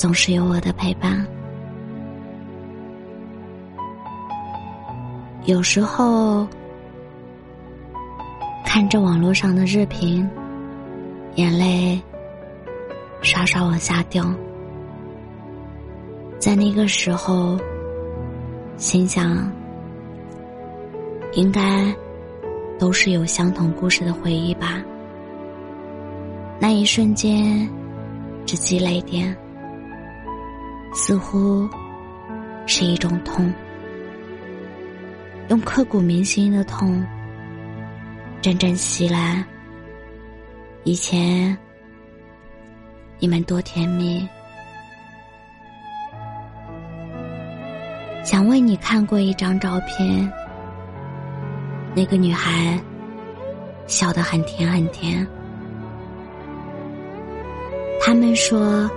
总是有我的陪伴。有时候看着网络上的日评，眼泪刷刷往下掉。在那个时候，心想，应该都是有相同故事的回忆吧。那一瞬间，只积累点。似乎是一种痛，用刻骨铭心的痛，阵阵袭来。以前你们多甜蜜，想为你看过一张照片，那个女孩笑得很甜很甜。他们说。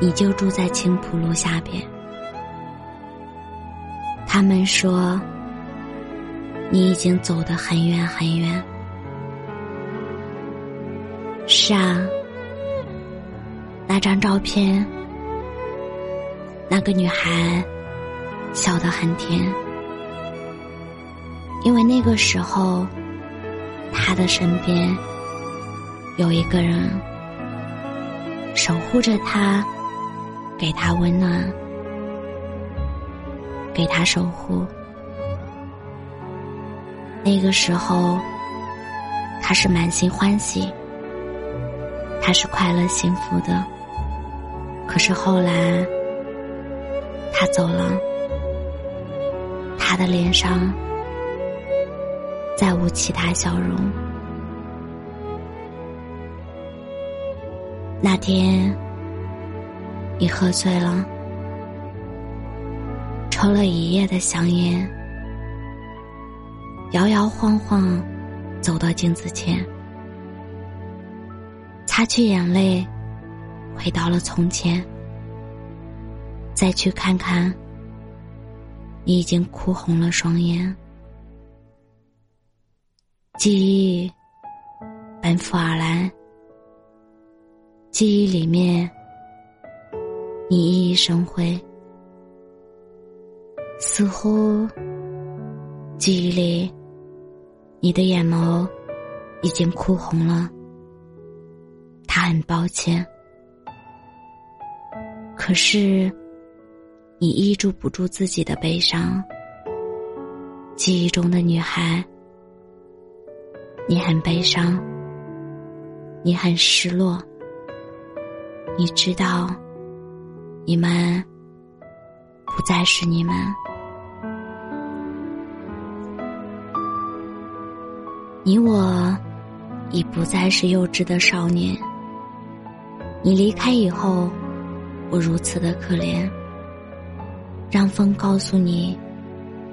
你就住在青浦路下边。他们说，你已经走得很远很远。是啊，那张照片，那个女孩笑得很甜，因为那个时候，她的身边有一个人守护着她。给他温暖，给他守护。那个时候，他是满心欢喜，他是快乐幸福的。可是后来，他走了，他的脸上再无其他笑容。那天。你喝醉了，抽了一夜的香烟，摇摇晃晃走到镜子前，擦去眼泪，回到了从前。再去看看，你已经哭红了双眼。记忆奔赴而来，记忆里面。你熠熠生辉，似乎记忆里你的眼眸已经哭红了。他很抱歉，可是你抑制不住自己的悲伤。记忆中的女孩，你很悲伤，你很失落，你知道。你们不再是你们，你我已不再是幼稚的少年。你离开以后，我如此的可怜。让风告诉你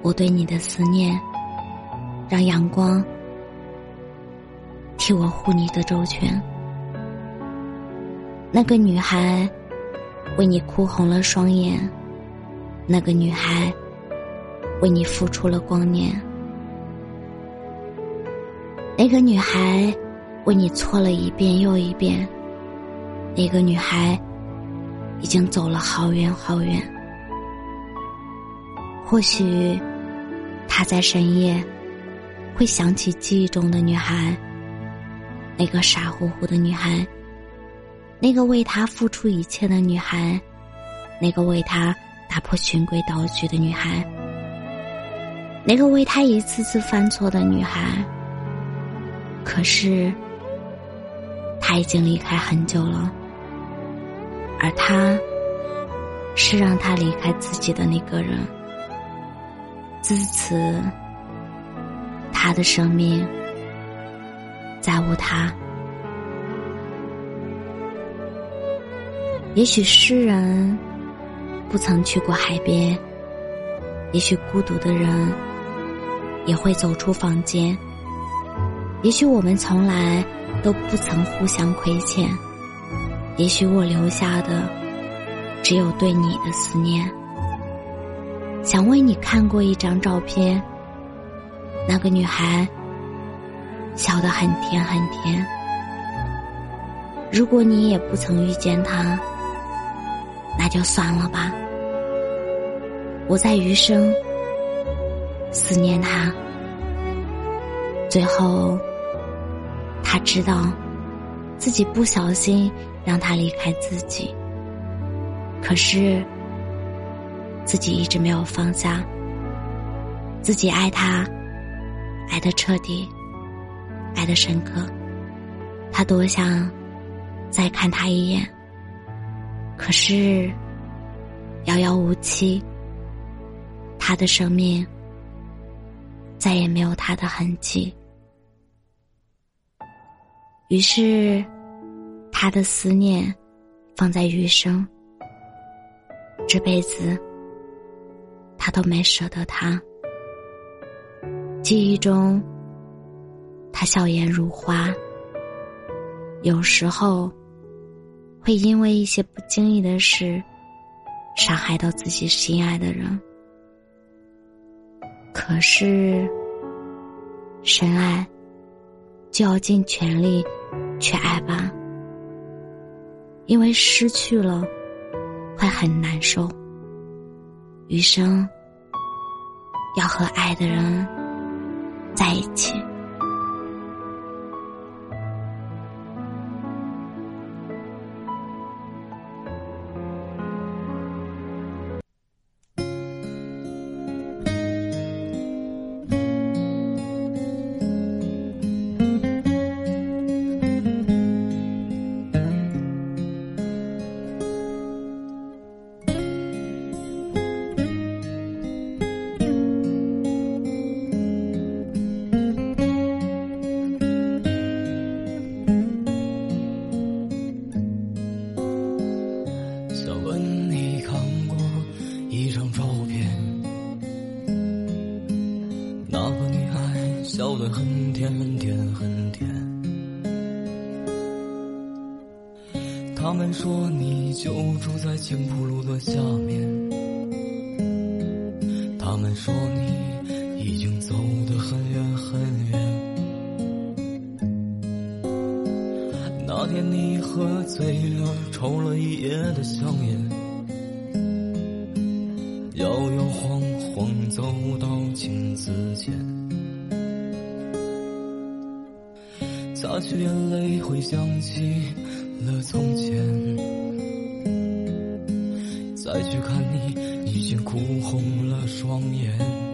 我对你的思念，让阳光替我护你的周全。那个女孩。为你哭红了双眼，那个女孩为你付出了光年，那个女孩为你错了一遍又一遍，那个女孩已经走了好远好远。或许她在深夜会想起记忆中的女孩，那个傻乎乎的女孩。那个为他付出一切的女孩，那个为他打破循规蹈矩的女孩，那个为他一次次犯错的女孩。可是，他已经离开很久了，而他，是让他离开自己的那个人。自此，他的生命再无他。也许诗人不曾去过海边，也许孤独的人也会走出房间。也许我们从来都不曾互相亏欠，也许我留下的只有对你的思念。想为你看过一张照片，那个女孩笑得很甜很甜。如果你也不曾遇见她，那就算了吧。我在余生思念他，最后他知道自己不小心让他离开自己，可是自己一直没有放下，自己爱他，爱的彻底，爱的深刻，他多想。再看他一眼，可是遥遥无期。他的生命再也没有他的痕迹。于是，他的思念放在余生，这辈子他都没舍得他。记忆中，他笑颜如花。有时候。会因为一些不经意的事，伤害到自己心爱的人。可是，深爱就要尽全力去爱吧，因为失去了会很难受。余生要和爱的人在一起。他们说你就住在青浦路的下面。他们说你已经走得很远很远。那天你喝醉了，抽了一夜的香烟，摇摇晃晃走到镜子前。擦去眼泪，回想起了从前。再去看你，已经哭红了双眼。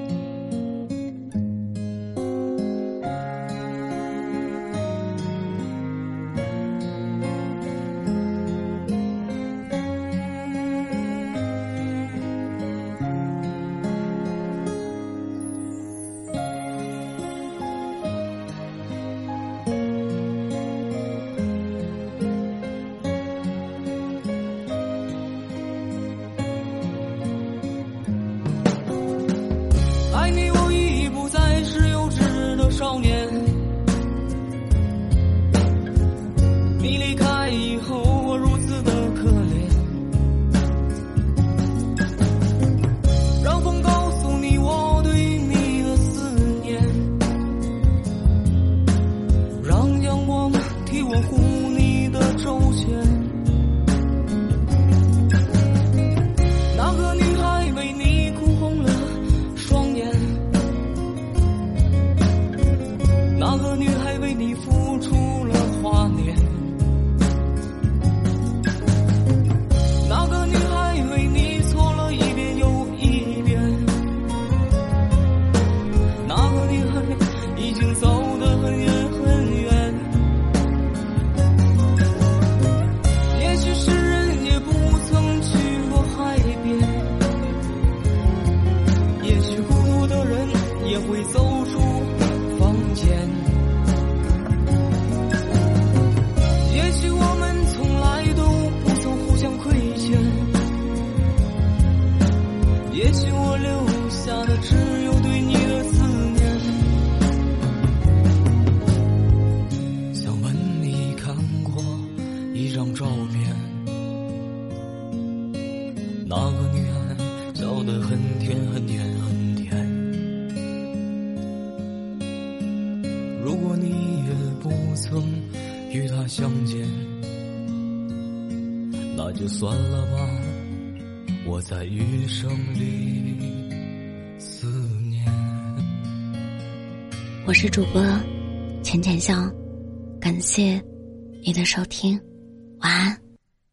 为你付出曾与他相见，那就算了吧，我在余生里思念。我是主播浅浅笑，感谢你的收听，晚安。